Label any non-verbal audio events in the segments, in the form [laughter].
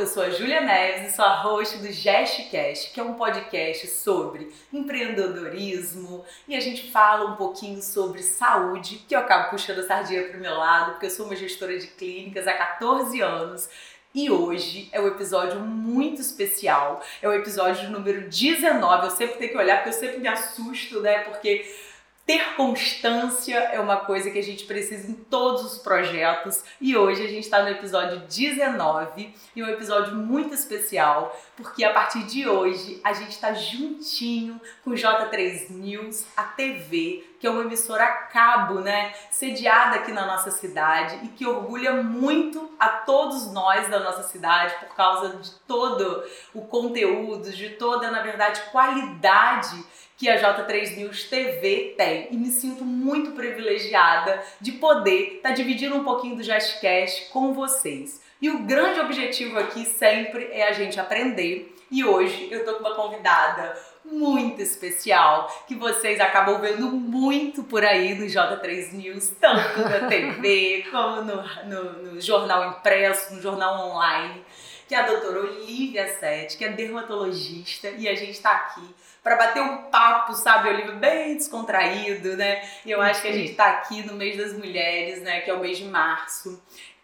eu sou a Júlia Neves e sou a host do Gestcast, que é um podcast sobre empreendedorismo e a gente fala um pouquinho sobre saúde, que eu acabo puxando a sardinha pro meu lado, porque eu sou uma gestora de clínicas há 14 anos e hoje é o um episódio muito especial. É o episódio número 19. Eu sempre tenho que olhar porque eu sempre me assusto, né? Porque ter constância é uma coisa que a gente precisa em todos os projetos. E hoje a gente está no episódio 19 e um episódio muito especial porque a partir de hoje a gente está juntinho com o J3 News, a TV, que é uma emissora a cabo, né, sediada aqui na nossa cidade e que orgulha muito a todos nós da nossa cidade por causa de todo o conteúdo, de toda, na verdade, qualidade que a J3 News TV tem. E me sinto muito privilegiada de poder estar tá dividindo um pouquinho do JustCast com vocês. E o grande objetivo aqui sempre é a gente aprender. E hoje eu tô com uma convidada muito especial que vocês acabam vendo muito por aí no J3 News, tanto na [laughs] TV como no, no, no jornal impresso, no jornal online, que é a doutora Olivia Sete, que é dermatologista, e a gente está aqui para bater um papo, sabe, Olivia, bem descontraído, né? E eu acho que a gente está aqui no mês das mulheres, né, que é o mês de março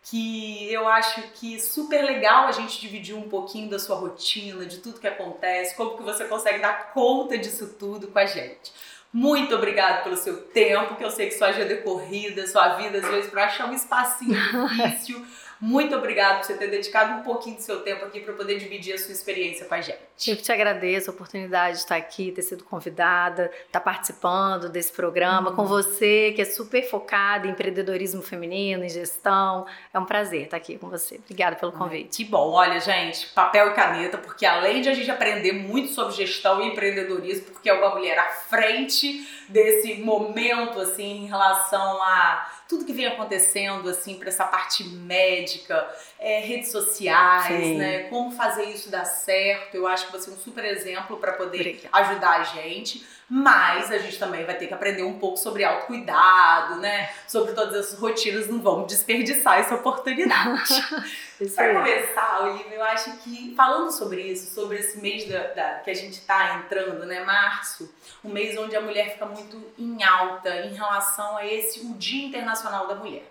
que eu acho que super legal a gente dividir um pouquinho da sua rotina, de tudo que acontece, como que você consegue dar conta disso tudo com a gente. Muito obrigada pelo seu tempo, que eu sei que sua agenda é corrida, sua vida às vezes para achar um espacinho [laughs] difícil. Muito obrigada por você ter dedicado um pouquinho do seu tempo aqui para poder dividir a sua experiência com a gente. Eu que te agradeço a oportunidade de estar aqui, ter sido convidada, estar participando desse programa com você, que é super focada em empreendedorismo feminino, em gestão. É um prazer estar aqui com você. Obrigada pelo convite. Que bom. Olha, gente, papel e caneta, porque além de a gente aprender muito sobre gestão e empreendedorismo, porque é uma mulher à frente desse momento, assim, em relação a tudo que vem acontecendo, assim, para essa parte médica, é, redes sociais, Sim. né? Como fazer isso dar certo. Eu acho que você é um super exemplo para poder Obrigada. ajudar a gente. Mas a gente também vai ter que aprender um pouco sobre autocuidado, né? Sobre todas essas rotinas, não vamos desperdiçar essa oportunidade. [laughs] para começar, Olivia, eu acho que falando sobre isso, sobre esse mês da, da, que a gente está entrando, né? Março, um mês onde a mulher fica muito em alta em relação a esse o Dia Internacional da Mulher.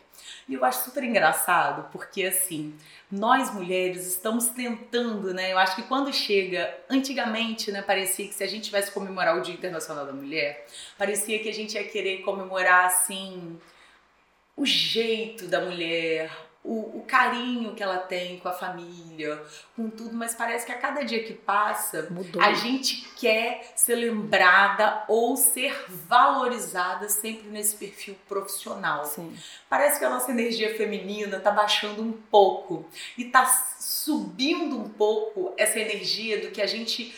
E eu acho super engraçado, porque assim, nós mulheres estamos tentando, né? Eu acho que quando chega, antigamente, né, parecia que se a gente tivesse comemorar o Dia Internacional da Mulher, parecia que a gente ia querer comemorar assim o jeito da mulher, o, o, carinho que ela tem com a família, com tudo, mas parece que a cada dia que passa, Mudou. a gente quer ser lembrada ou ser valorizada sempre nesse perfil profissional. Sim. Parece que a nossa energia feminina tá baixando um pouco e tá subindo um pouco essa energia do que a gente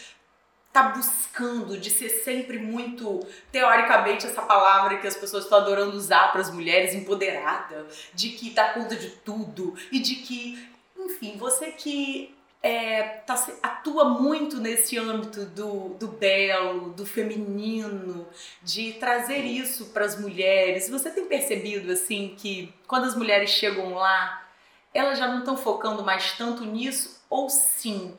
tá buscando de ser sempre muito, teoricamente, essa palavra que as pessoas estão adorando usar para as mulheres, empoderada, de que dá conta de tudo e de que, enfim, você que é, tá, atua muito nesse âmbito do, do belo, do feminino, de trazer isso para as mulheres. Você tem percebido assim que quando as mulheres chegam lá, elas já não estão focando mais tanto nisso? Ou sim,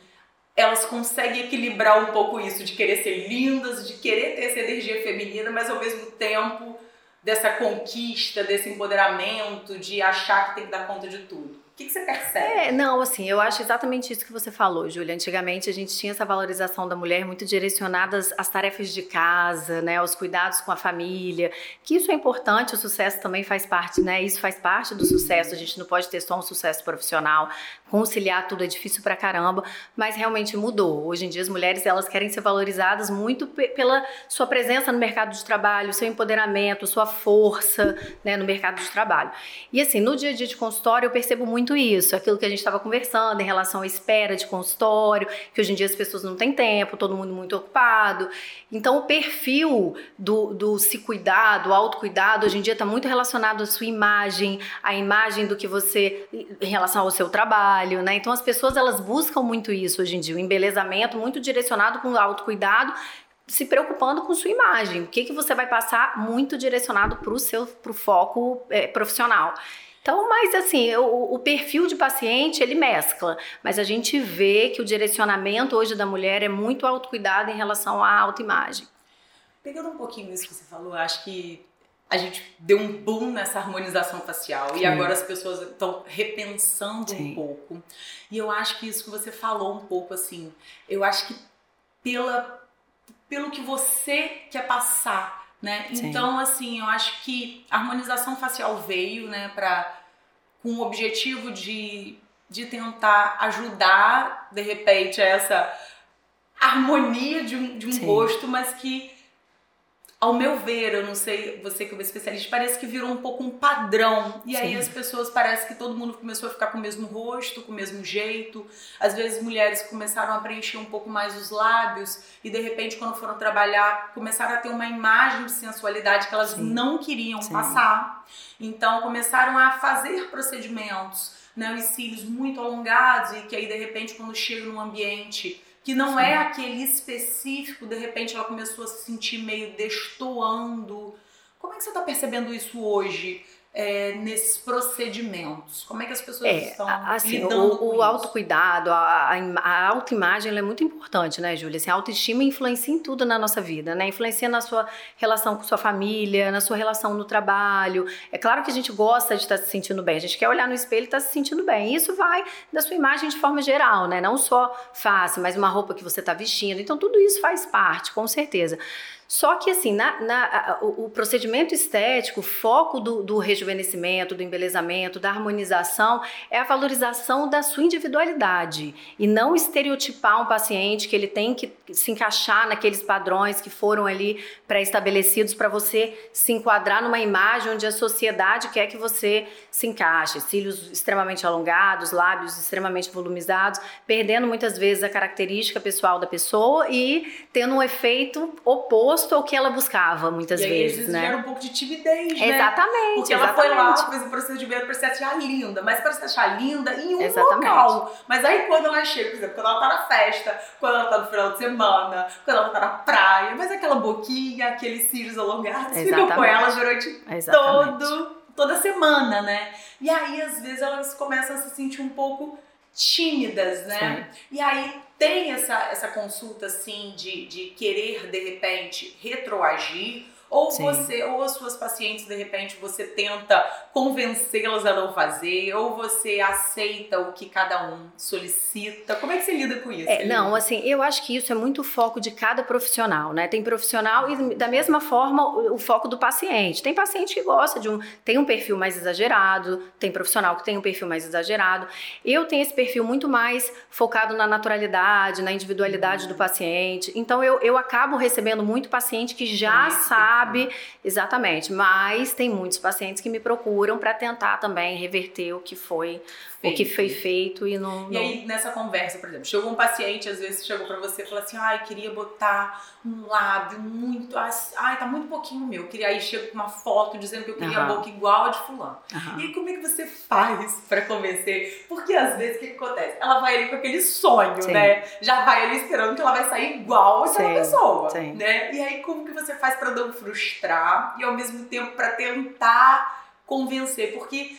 elas conseguem equilibrar um pouco isso de querer ser lindas, de querer ter essa energia feminina, mas ao mesmo tempo dessa conquista, desse empoderamento, de achar que tem que dar conta de tudo que, você percebe? É, não, assim, eu acho exatamente isso que você falou, Júlia. Antigamente a gente tinha essa valorização da mulher muito direcionada às tarefas de casa, né, aos cuidados com a família, que isso é importante, o sucesso também faz parte, né? Isso faz parte do sucesso. A gente não pode ter só um sucesso profissional, conciliar tudo é difícil pra caramba, mas realmente mudou. Hoje em dia as mulheres elas querem ser valorizadas muito pela sua presença no mercado de trabalho, seu empoderamento, sua força, né, no mercado de trabalho. E assim, no dia a dia de consultório eu percebo muito muito isso, aquilo que a gente estava conversando em relação à espera de consultório, que hoje em dia as pessoas não têm tempo, todo mundo muito ocupado. Então, o perfil do, do se cuidar, do autocuidado, hoje em dia está muito relacionado à sua imagem, à imagem do que você, em relação ao seu trabalho, né? Então, as pessoas elas buscam muito isso hoje em dia, o embelezamento muito direcionado com o autocuidado se preocupando com sua imagem. O que, que você vai passar muito direcionado para o seu pro foco é, profissional. Então, mas assim, o, o, perfil de paciente, ele mescla, mas a gente vê que o direcionamento hoje da mulher é muito autocuidado em relação à autoimagem. Pegando um pouquinho isso que você falou, acho que a gente deu um boom nessa harmonização facial Sim. e agora as pessoas estão repensando Sim. um pouco. E eu acho que isso que você falou um pouco assim, eu acho que pela pelo que você quer passar, né? Sim. Então assim, eu acho que a harmonização facial veio, né, para com o objetivo de de tentar ajudar de repente essa harmonia de um, de um rosto, mas que ao meu ver, eu não sei, você que é uma especialista, parece que virou um pouco um padrão. E Sim. aí as pessoas parece que todo mundo começou a ficar com o mesmo rosto, com o mesmo jeito. Às vezes mulheres começaram a preencher um pouco mais os lábios e de repente quando foram trabalhar, começaram a ter uma imagem de sensualidade que elas Sim. não queriam Sim. passar. Então começaram a fazer procedimentos, né, os cílios muito alongados e que aí de repente quando chega num ambiente que não é Sim. é aquele específico, de repente ela começou a se sentir meio destoando. Como é que você está percebendo isso hoje? É, nesses procedimentos? Como é que as pessoas é, estão assim, lidando o, o autocuidado, a, a autoimagem é muito importante, né, Júlia? Assim, a autoestima influencia em tudo na nossa vida, né? Influencia na sua relação com sua família, na sua relação no trabalho. É claro que a gente gosta de estar se sentindo bem, a gente quer olhar no espelho e estar se sentindo bem. Isso vai da sua imagem de forma geral, né? Não só face, mas uma roupa que você está vestindo. Então, tudo isso faz parte, com certeza. Só que, assim, na, na o, o, procedimento estético, o foco do, do, rejuvenescimento, do embelezamento, da harmonização, é a valorização da sua individualidade e não estereotipar um paciente que ele tem que se encaixar naqueles padrões que foram ali pré-estabelecidos para você se enquadrar numa imagem onde a sociedade quer que você se encaixe. Cílios extremamente alongados, lábios extremamente volumizados, perdendo muitas vezes a característica pessoal da pessoa e tendo um efeito oposto oposto ao que ela buscava, muitas e aí, vezes, né? um pouco de timidez, né? Exatamente. Porque ela foi lá, fez o procedimento para se achar linda, mas para se achar linda em um exatamente. local. Mas aí quando ela chega, por exemplo, quando ela tá na festa, quando ela tá no final de semana, quando ela tá na praia, mas aquela boquinha, aqueles cílios alongados, ficam com ela durante todo toda semana, né? E aí, às vezes, elas começam a se sentir um pouco tímidas, né? Sim. E aí tem essa, essa consulta assim de, de querer de repente retroagir ou Sim. você, ou as suas pacientes, de repente, você tenta convencê-las a não fazer, ou você aceita o que cada um solicita. Como é que você lida com isso? É, não, assim, eu acho que isso é muito foco de cada profissional, né? Tem profissional e da mesma forma o, o foco do paciente. Tem paciente que gosta de um, tem um perfil mais exagerado, tem profissional que tem um perfil mais exagerado. Eu tenho esse perfil muito mais focado na naturalidade, na individualidade uhum. do paciente. Então eu, eu acabo recebendo muito paciente que já sabe sabe exatamente, mas tem muitos pacientes que me procuram para tentar também reverter o que foi feito. o que foi feito e não. E não... aí nessa conversa, por exemplo, chegou um paciente às vezes chegou para você e falou assim, ai queria botar um lábio muito, ai tá muito pouquinho meu, queria aí chega com uma foto dizendo que eu queria uhum. a boca igual a de fulano. Uhum. E como é que você faz [laughs] para convencer? Porque às vezes o que, que, acontece? Ela vai ali com aquele sonho, Sim. né? Já vai ali esperando que ela vai sair igual aquela Sim. pessoa, Sim. né? E aí como que você faz para não frustrar e ao mesmo tempo para tentar convencer? Porque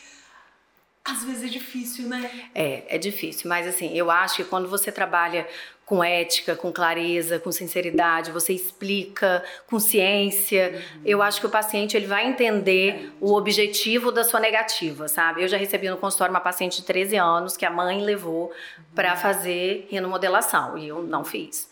às vezes é difícil, né? É, é difícil, mas assim, eu acho que quando você trabalha com ética, com clareza, com sinceridade, você explica com ciência, uhum. eu acho que o paciente ele vai entender o objetivo da sua negativa, sabe? Eu já recebi no consultório uma paciente de 13 anos que a mãe levou uhum. para fazer renomodelação e eu não fiz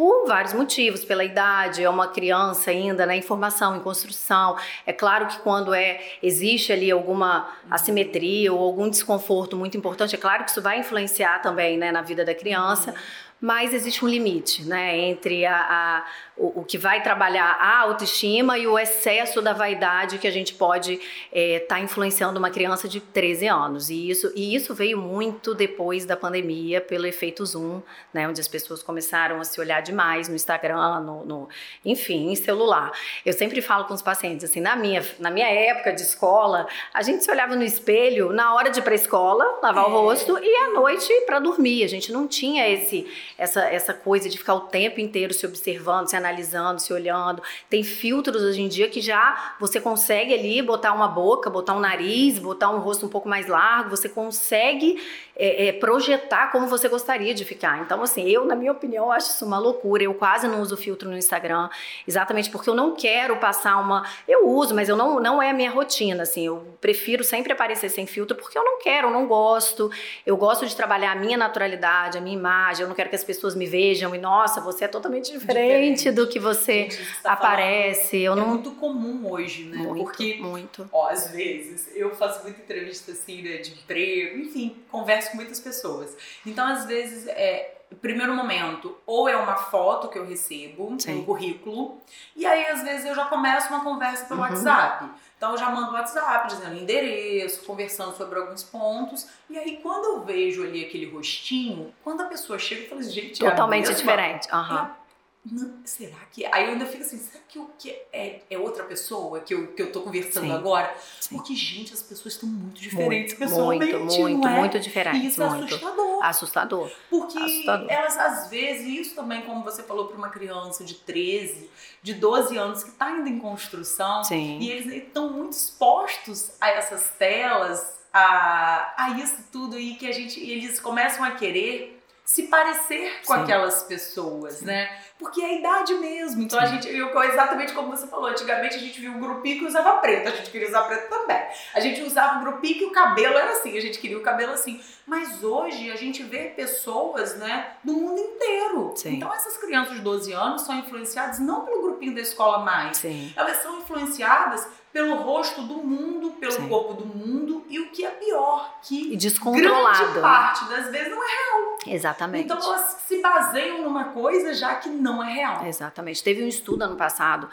por vários motivos, pela idade, é uma criança ainda, né, informação, em construção. É claro que quando é existe ali alguma assimetria ou algum desconforto muito importante, é claro que isso vai influenciar também, né, na vida da criança. Uhum mas existe um limite né, entre a, a o, o, que vai trabalhar a autoestima e o excesso da vaidade que a gente pode estar é, tá influenciando uma criança de 13 anos. E isso, e isso veio muito depois da pandemia, pelo efeito Zoom, né, onde as pessoas começaram a se olhar demais no Instagram, no, no, enfim, em celular. Eu sempre falo com os pacientes, assim, na minha, na minha época de escola, a gente se olhava no espelho na hora de ir para a escola, lavar é. o rosto, e à noite para dormir. A gente não tinha esse essa, essa coisa de ficar o tempo inteiro se observando, se analisando analisando, se olhando. Tem filtros hoje em dia que já você consegue ali botar uma boca, botar um nariz, botar um rosto um pouco mais largo, você consegue é, é, projetar como você gostaria de ficar. Então, assim, eu, na minha opinião, acho isso uma loucura. Eu quase não uso filtro no Instagram, exatamente porque eu não quero passar uma. Eu uso, mas eu não, não é a minha rotina, assim. Eu prefiro sempre aparecer sem filtro porque eu não quero, eu não gosto. Eu gosto de trabalhar a minha naturalidade, a minha imagem. Eu não quero que as pessoas me vejam e, nossa, você é totalmente diferente, diferente. Do que você tá aparece. eu é não... muito comum hoje, né? Muito, porque, muito. Ó, às vezes, eu faço muita entrevista assim, né, de emprego, enfim, converso com muitas pessoas. Então, às vezes, é, primeiro momento, ou é uma foto que eu recebo, Sim. um currículo, e aí às vezes eu já começo uma conversa pelo uhum. WhatsApp. Então eu já mando WhatsApp dizendo endereço, conversando sobre alguns pontos. E aí quando eu vejo ali aquele rostinho, quando a pessoa chega, eu falo assim, gente, totalmente é diferente. Uhum. É não, será que. É? Aí eu ainda fico assim, será que o que é, é outra pessoa que eu, que eu tô conversando Sim. agora? Sim. Porque, gente, as pessoas estão muito diferentes muito, pessoalmente. Muito, muito, é? muito diferentes. E isso é muito. é assustador. Assustador. Porque assustador. elas, às vezes, isso também, como você falou para uma criança de 13, de 12 anos que está ainda em construção, Sim. e eles estão muito expostos a essas telas, a, a isso tudo, e que a gente. E eles começam a querer se parecer com Sim. aquelas pessoas, Sim. né? Porque é a idade mesmo. Então Sim. a gente, eu, exatamente como você falou, antigamente a gente via um grupinho que usava preto, a gente queria usar preto também. A gente usava um grupinho que o cabelo era assim, a gente queria o cabelo assim. Mas hoje a gente vê pessoas, né, do mundo inteiro. Então essas crianças de 12 anos são influenciadas não pelo grupinho da escola mais. Elas são influenciadas pelo rosto do mundo, pelo Sim. corpo do mundo e o que é pior, que e descontrolado. grande parte das vezes não é real. Exatamente. Então elas se baseiam numa coisa já que não é real. Exatamente. Teve um estudo ano passado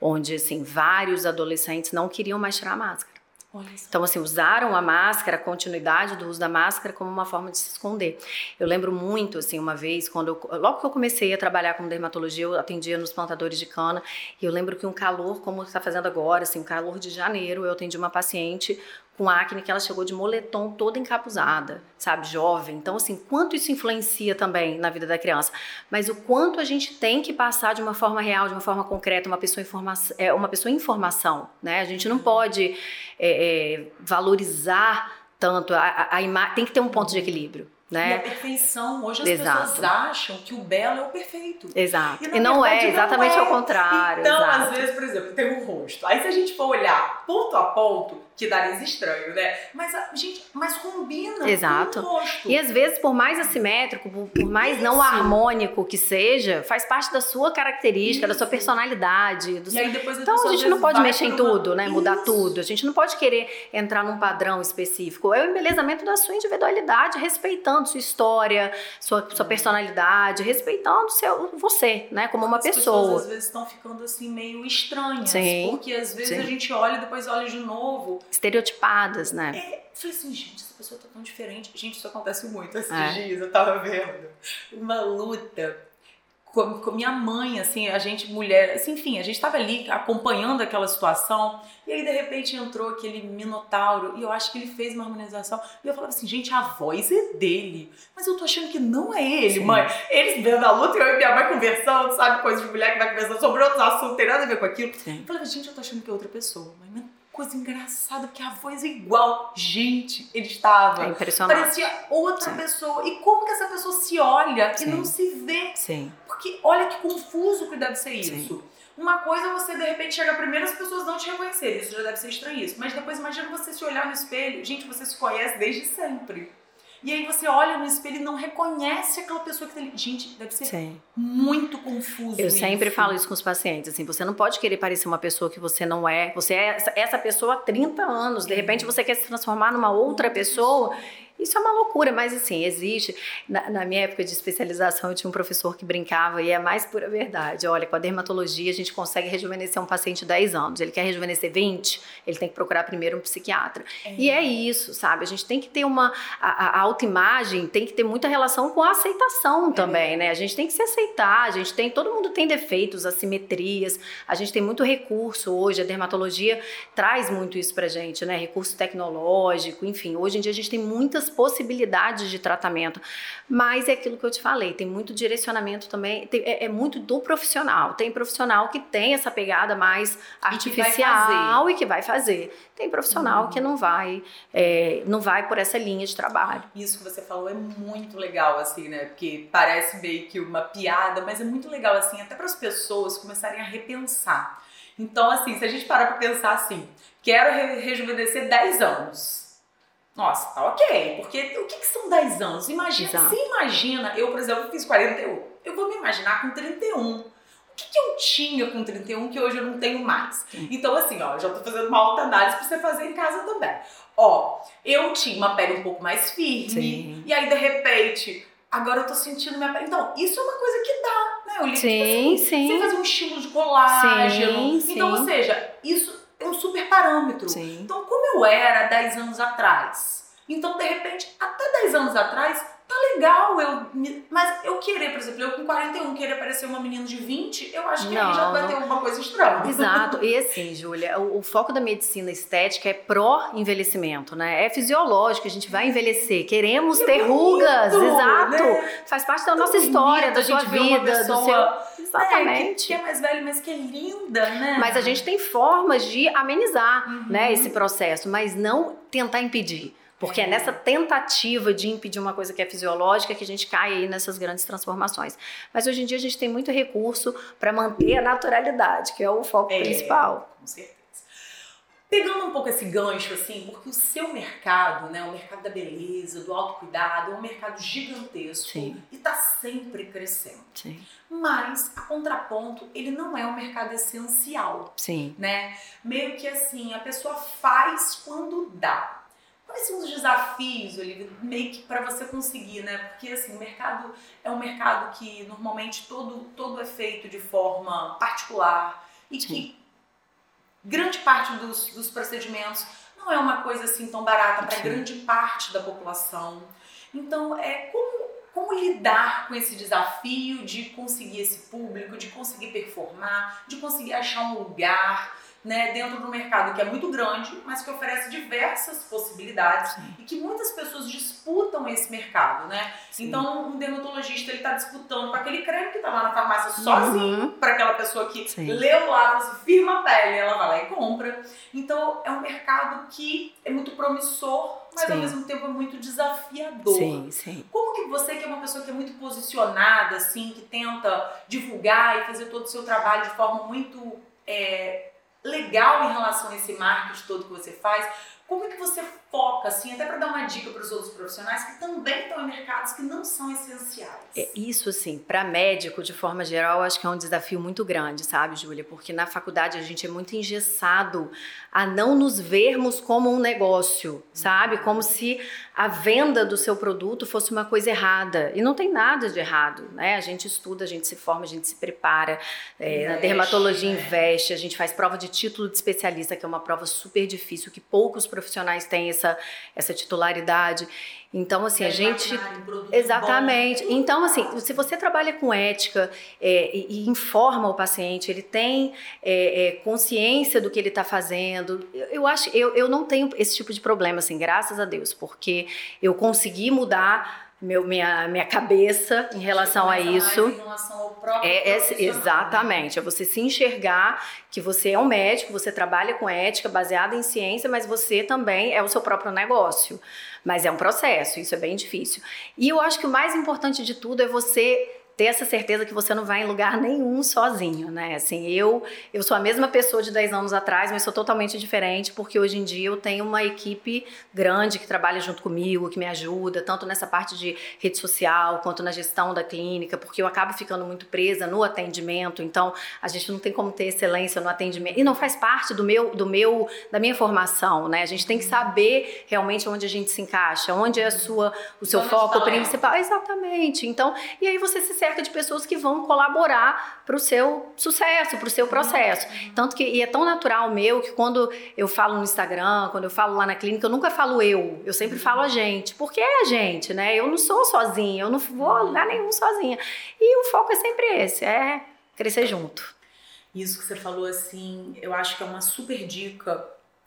onde assim vários adolescentes não queriam mais tirar a máscara. Então, assim, usaram a máscara, a continuidade do uso da máscara como uma forma de se esconder. Eu lembro muito, assim, uma vez, quando eu, logo que eu comecei a trabalhar com dermatologia, eu atendia nos plantadores de cana, e eu lembro que um calor, como está fazendo agora, assim, um calor de janeiro, eu atendi uma paciente com acne que ela chegou de moletom toda encapuzada, sabe, jovem. Então, assim, quanto isso influencia também na vida da criança, mas o quanto a gente tem que passar de uma forma real, de uma forma concreta, uma pessoa informação, é, uma pessoa em informação, né? A gente não pode é, é, valorizar tanto a, a, a imagem, tem que ter um ponto de equilíbrio. Né? E a perfeição, hoje as Exato. pessoas acham que o belo é o perfeito. Exato. E, e não é, exatamente não é. ao contrário. Então, Exato. às vezes, por exemplo, tem um rosto. Aí se a gente for olhar ponto a ponto, que nariz estranho, né? Mas, gente, mas combina Exato. com o rosto. E às vezes, por mais assimétrico, por, mais Isso. não harmônico que seja, faz parte da sua característica, Isso. da sua personalidade. Do e aí depois então a gente não pode mexer em tudo, né? Isso. Mudar tudo. A gente não pode querer entrar num padrão específico. É o embelezamento da sua individualidade, respeitando sua história, sua, sua personalidade, respeitando seu, você, né? Como uma As pessoa. Pessoas, às vezes estão ficando assim meio estranhas. Sim. Porque às vezes Sim. a gente olha e depois olha de novo estereotipadas, né? É, falei assim, gente, essa pessoa tá tão diferente. Gente, isso acontece muito esses é. dias, eu tava vendo uma luta com, com minha mãe, assim, a gente, mulher, assim, enfim, a gente tava ali acompanhando aquela situação, e aí de repente entrou aquele minotauro, e eu acho que ele fez uma harmonização, e eu falava assim, gente, a voz é dele, mas eu tô achando que não é ele, Sim. mãe. Eles vendo a luta e eu e minha mãe conversando, sabe, coisa de mulher que vai conversando sobre outros assuntos, não tem nada a ver com aquilo. Sim. Eu falava, gente, eu tô achando que é outra pessoa, mãe, coisa engraçada, porque a voz é igual. Gente, ele estava. É impressionante. Parecia outra Sim. pessoa. E como que essa pessoa se olha Sim. e não se vê? Sim. Porque olha que confuso que deve ser isso. Sim. Uma coisa é você de repente chega primeiro as pessoas não te reconhecerem, isso já deve ser estranhíssimo. Mas depois imagina você se olhar no espelho, gente, você se conhece desde sempre. E aí você olha no espelho e não reconhece aquela pessoa que tá ali. Gente, deve ser Sim. muito confuso. Eu isso. sempre falo isso com os pacientes. Assim, você não pode querer parecer uma pessoa que você não é. Você é essa, essa pessoa há 30 anos. De repente você quer se transformar numa outra pessoa isso é uma loucura, mas assim, existe. Na, na, minha época de especialização, eu tinha um professor que brincava, e é mais pura verdade. Olha, com a dermatologia, a gente consegue rejuvenescer um paciente de 10 anos. Ele quer rejuvenescer 20, ele tem que procurar primeiro um psiquiatra. É. E é isso, sabe? A gente tem que ter uma. A, a autoimagem tem que ter muita relação com a aceitação é. também, né? A gente tem que se aceitar, a gente tem. Todo mundo tem defeitos, assimetrias, a gente tem muito recurso hoje, a dermatologia traz muito isso pra gente, né? Recurso tecnológico, enfim. Hoje em dia a gente tem muitas possibilidades de tratamento. Mas é aquilo que eu te falei, tem muito direcionamento também, tem, é, é, muito do profissional. Tem profissional que tem essa pegada mais artificial e que vai fazer. Tem profissional uhum. que não vai, é, não vai por essa linha de trabalho. Isso que você falou é muito legal, assim, né? Porque parece meio que uma piada, mas é muito legal, assim, até para as pessoas começarem a repensar. Então, assim, se a gente parar para pensar assim, quero rejuvenescer 10 anos. Nossa, tá ok, porque o que, que são 10 anos? Imagina, Exato. você imagina, eu, por exemplo, fiz 41, eu vou me imaginar com 31. O que, que eu tinha com 31 que hoje eu não tenho mais? Então, assim, ó, já tô fazendo uma alta análise pra você fazer em casa também. Ó, eu tinha uma pele um pouco mais firme, Sim. e aí, de repente, agora eu tô sentindo minha pele. Então, isso é uma coisa que dá, né? Eu li, sim, tipo assim, sim. Você fazer um estímulo de colágeno. Sim, então, sim. ou seja, isso é um super parâmetro. Sim. Então, como eu era 10 anos atrás? Então, de repente, até 10 anos atrás, tá legal eu mas eu querer, por exemplo, eu com 41 querer parecer uma menina de 20, eu acho que não, aí já vai ter alguma coisa estranha. Exato. [laughs] E assim, Júlia, o, o, foco da medicina estética é pró-envelhecimento, né? É fisiológico, a gente vai envelhecer, queremos é ter rugas, exato. Né? Faz parte da nossa história, da sua vida, do seu Exatamente. É, que, é mais velha, mas que é linda, né? Mas a gente tem formas de amenizar, uhum. né, esse processo, mas não tentar impedir. Porque é. é nessa tentativa de impedir uma coisa que é fisiológica que a gente cai aí nessas grandes transformações. Mas hoje em dia a gente tem muito recurso para manter a naturalidade, que é o foco é, principal. Com certeza. Pegando um pouco esse gancho, assim, porque o seu mercado, né, o mercado da beleza, do autocuidado, é um mercado gigantesco Sim. e está sempre crescendo. Sim. Mas, a contraponto, ele não é um mercado essencial. Sim. Né? Meio que assim, a pessoa faz quando dá. Quais são os desafios, Olivia, meio que para você conseguir, né? Porque assim, o mercado é um mercado que normalmente todo, todo é feito de forma particular e Sim. que grande parte dos, dos procedimentos não é uma coisa assim tão barata para grande parte da população. Então, é como, como lidar com esse desafio de conseguir esse público, de conseguir performar, de conseguir achar um lugar né, dentro do mercado que é muito grande, mas que oferece diversas possibilidades Sim. e que muitas pessoas disputam esse mercado, né? Sim. Então, um dermatologista ele está disputando com aquele creme que está lá na farmácia uhum. sozinho para aquela pessoa que Sim. leu lá, firma a pele, ela vai lá e compra. Então, é um mercado que é muito promissor, mas sim. ao mesmo tempo é muito desafiador. Sim, sim. Como que você, que é uma pessoa que é muito posicionada, assim, que tenta divulgar e fazer todo o seu trabalho de forma muito é, legal em relação a esse marketing todo que você faz? Como é que você foca, assim, até para dar uma dica para os outros profissionais que também estão em mercados que não são essenciais? É, isso, assim, para médico, de forma geral, acho que é um desafio muito grande, sabe, Júlia? Porque na faculdade a gente é muito engessado a não nos vermos como um negócio, sabe? Como se a venda do seu produto fosse uma coisa errada. E não tem nada de errado, né? A gente estuda, a gente se forma, a gente se prepara. É, na dermatologia né? investe, a gente faz prova de título de especialista, que é uma prova super difícil, que poucos profissionais têm essa, essa titularidade. Então, assim, a gente. Exatamente. Bom. Então, assim, se você trabalha com ética é, e, e, informa o paciente, ele tem é, é, consciência do que ele está fazendo. Eu, eu, acho, eu, eu não tenho esse tipo de problema, assim, graças a Deus, porque eu consegui mudar meu, minha, minha cabeça em relação a isso. Em relação ao próprio é, é, exatamente, é você se enxergar que você é um médico, você trabalha com ética baseada em ciência, mas você também é o seu próprio negócio. Mas é um processo, isso é bem difícil. E eu acho que o mais importante de tudo é você ter essa certeza que você não vai em lugar nenhum sozinho, né? Assim, eu eu sou a mesma pessoa de 10 anos atrás, mas sou totalmente diferente porque hoje em dia eu tenho uma equipe grande que trabalha junto comigo, que me ajuda, tanto nessa parte de rede social quanto na gestão da clínica, porque eu acabo ficando muito presa no atendimento, então a gente não tem como ter excelência no atendimento e não faz parte do meu do meu da minha formação, né? A gente tem que saber realmente onde a gente se encaixa, onde é a sua o seu foco principal, exatamente. Então, e aí você se cerca de pessoas que vão colaborar para o seu sucesso, para o seu processo. Tanto que, e é tão natural meu que quando eu falo no Instagram, quando eu falo lá na clínica, eu nunca falo eu, eu sempre falo a gente, porque é a gente, né? Eu não sou sozinha, eu não vou a lugar nenhum sozinha. E o foco é sempre esse, é crescer junto. Isso que você falou, assim, eu acho que é uma super dica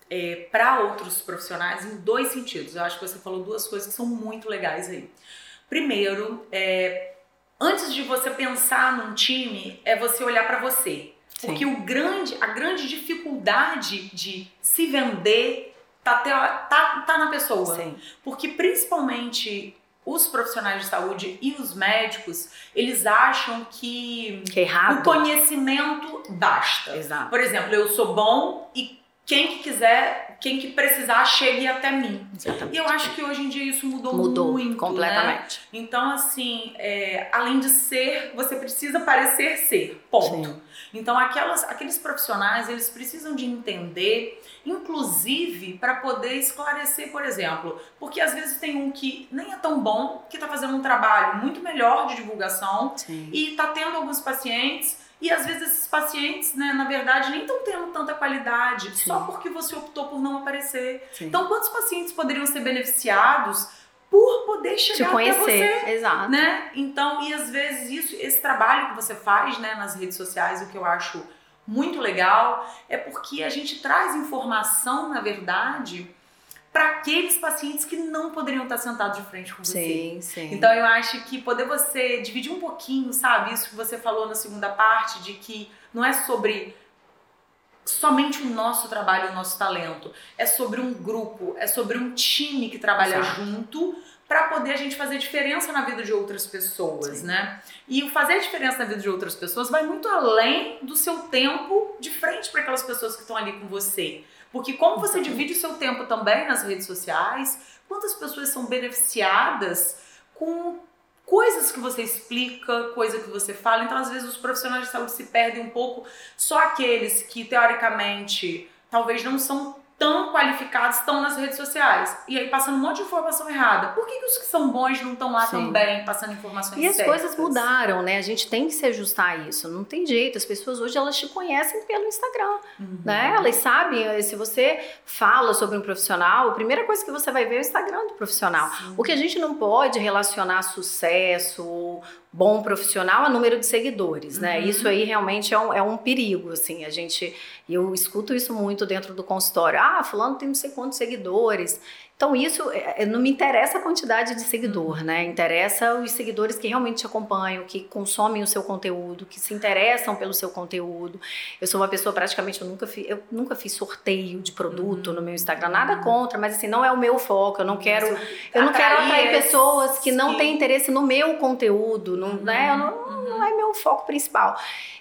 é, para outros profissionais em dois sentidos. Eu acho que você falou duas coisas que são muito legais aí. Primeiro, é, antes de você pensar num time, é você olhar para você. Sim. Porque o grande, a grande dificuldade de se vender tá, tá, tá na pessoa. Sim. Porque principalmente os profissionais de saúde e os médicos, eles acham que, que é o conhecimento basta. Exato. Por exemplo, eu sou bom e quem que quiser, quem que precisar, chegue até mim. Exatamente. E eu acho que hoje em dia isso mudou, mudou muito. Né? completamente. Né? Então, assim, é, além de ser, você precisa parecer ser. Ponto. Sim. Então, aquelas, aqueles profissionais, eles precisam de entender, inclusive, para poder esclarecer, por exemplo, porque às vezes tem um que nem é tão bom, que está fazendo um trabalho muito melhor de divulgação Sim. e está tendo alguns pacientes e às vezes esses pacientes, né, na verdade, nem estão tendo tanta qualidade Sim. só porque você optou por não aparecer. Sim. Então, quantos pacientes poderiam ser beneficiados por poder chegar Te conhecer, até você, exato. né? Então, e às vezes isso, esse trabalho que você faz, né, nas redes sociais, o que eu acho muito legal é porque a gente traz informação, na verdade, para aqueles pacientes que não poderiam estar sentados de frente com você. Sim, sim. Então eu acho que poder você dividir um pouquinho, sabe, isso que você falou na segunda parte, de que não é sobre somente o nosso trabalho, o nosso talento, é sobre um grupo, é sobre um time que trabalha Exato. junto para poder a gente fazer diferença na vida de outras pessoas, Sim. né? E o fazer diferença na vida de outras pessoas vai muito além do seu tempo de frente para aquelas pessoas que estão ali com você. Porque como você divide o seu tempo também nas redes sociais, quantas pessoas são beneficiadas com coisas que você explica, coisa que você fala. Então, às vezes, os profissionais de saúde se perdem um pouco. Só aqueles que, teoricamente, talvez não são tão qualificados estão nas redes sociais. E aí passando um monte de informação errada. Por que, que os que são bons não estão lá Sim. também passando informações E as certas? coisas mudaram, né? A gente tem que se ajustar a isso. Não tem jeito. As pessoas hoje elas te conhecem pelo Instagram, uhum. né? Elas sabem, eh, se você fala sobre um profissional, a primeira coisa que você vai ver é o Instagram do profissional. Sim. O que a gente não pode relacionar sucesso, bom profissional a número de seguidores, né? Uhum. Isso aí realmente é um, é um perigo, assim. A gente, eu escuto isso muito dentro do consultório. Ah, fulano tem não sei quantos seguidores. Então, isso é, é, não me interessa a quantidade de seguidor, né? Interessa os seguidores que realmente te acompanham, que consomem o seu conteúdo, que se interessam pelo seu conteúdo. Eu sou uma pessoa praticamente, eu nunca fiz, eu nunca fiz sorteio de produto uhum. no meu Instagram, nada contra, mas assim, não é o meu foco. Eu não quero, eu não quero atrair pessoas que não têm interesse no meu conteúdo, não, né? uhum. né? Não, não é meu foco principal.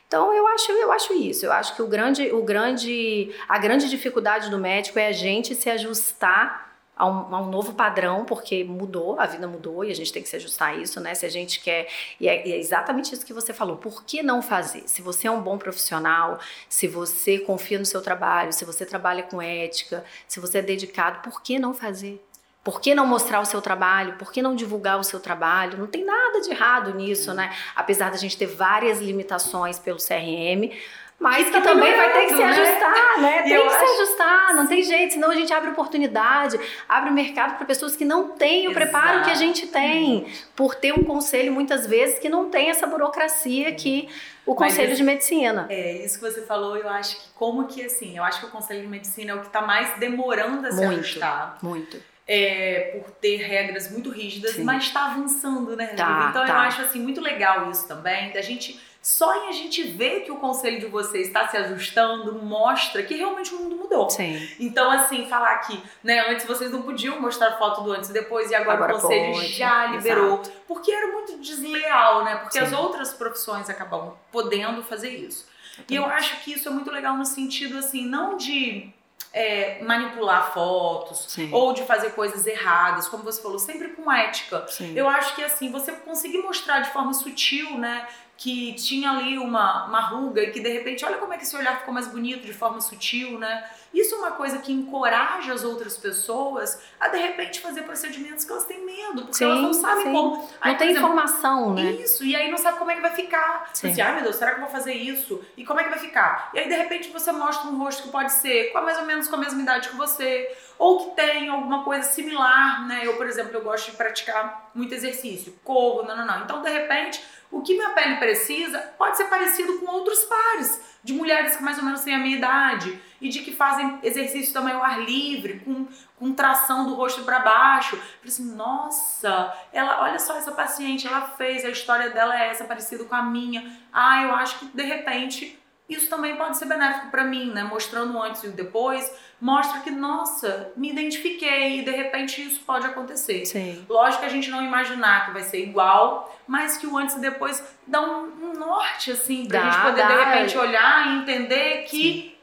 Então eu acho, eu acho isso. Eu acho que o grande, o grande, a grande dificuldade do médico é a gente se ajustar a um, a um, novo padrão, porque mudou, a vida mudou e a gente tem que se ajustar a isso, né? Se a gente quer. E é, e é, exatamente isso que você falou. Por que não fazer? Se você é um bom profissional, se você confia no seu trabalho, se você trabalha com ética, se você é dedicado, por que não fazer? Por que não mostrar o seu trabalho? Por que não divulgar o seu trabalho? Não tem nada de errado nisso, né? Apesar da gente ter várias limitações pelo CRM, mas que, que também vai ter que se né? ajustar, né? Tem que se ajustar, não tem jeito, senão a gente abre oportunidade, abre mercado para pessoas que não têm o Exato. preparo que a gente tem, por ter um conselho muitas vezes que não tem essa burocracia que o conselho de medicina. É, isso que você falou, eu acho que como que assim, eu acho que o conselho de medicina é o que está mais demorando a se muito, ajustar. Muito. É, por ter regras muito rígidas, Sim. mas está avançando, né? Tá, então tá. eu acho assim muito legal isso também, da gente só em a gente ver que o conselho de vocês está se ajustando, mostra que realmente o mundo mudou. Sim. Então, assim, falar que né, antes vocês não podiam mostrar foto do antes e depois, e agora, agora o conselho pode. já liberou. Exato. Porque era muito desleal, né? Porque Sim. as outras profissões acabam podendo fazer isso. E eu acho que isso é muito legal no sentido, assim, não de é, manipular fotos Sim. ou de fazer coisas erradas, como você falou, sempre com ética. Sim. Eu acho que assim, você conseguir mostrar de forma sutil, né, que tinha ali uma, uma ruga e que de repente, olha como é que esse olhar ficou mais bonito de forma sutil, né? Isso é uma coisa que encoraja as outras pessoas a de repente fazer procedimentos que elas têm medo, porque sim, elas não sabem sim. como. Aí, não tem exemplo, informação, né? Isso, e aí não sabe como é que vai ficar. Sim. Assim, ai meu Deus, será que eu vou fazer isso? E como é que vai ficar? E aí de repente você mostra um rosto que pode ser com mais ou menos com a mesma idade que você, ou que tem alguma coisa similar, né? Eu, por exemplo, eu gosto de praticar muito exercício, corro, não, não, não. Então, de repente, o que minha pele precisa pode ser parecido com outros pares. de mulheres que mais ou menos têm a minha idade e de que fazem exercício também ao ar livre, com, com tração do rosto para baixo. Falei assim, nossa, ela, olha só essa paciente, ela fez, a história dela é essa, parecida com a minha. Ah, eu acho que de repente isso também pode ser benéfico para mim, né? Mostrando antes e depois, mostra que, nossa, me identifiquei e de repente isso pode acontecer. Sim. Lógico que a gente não imaginar que vai ser igual, mas que o antes e depois dá um, um norte, assim, pra Dá, gente poder dá. de repente olhar e entender que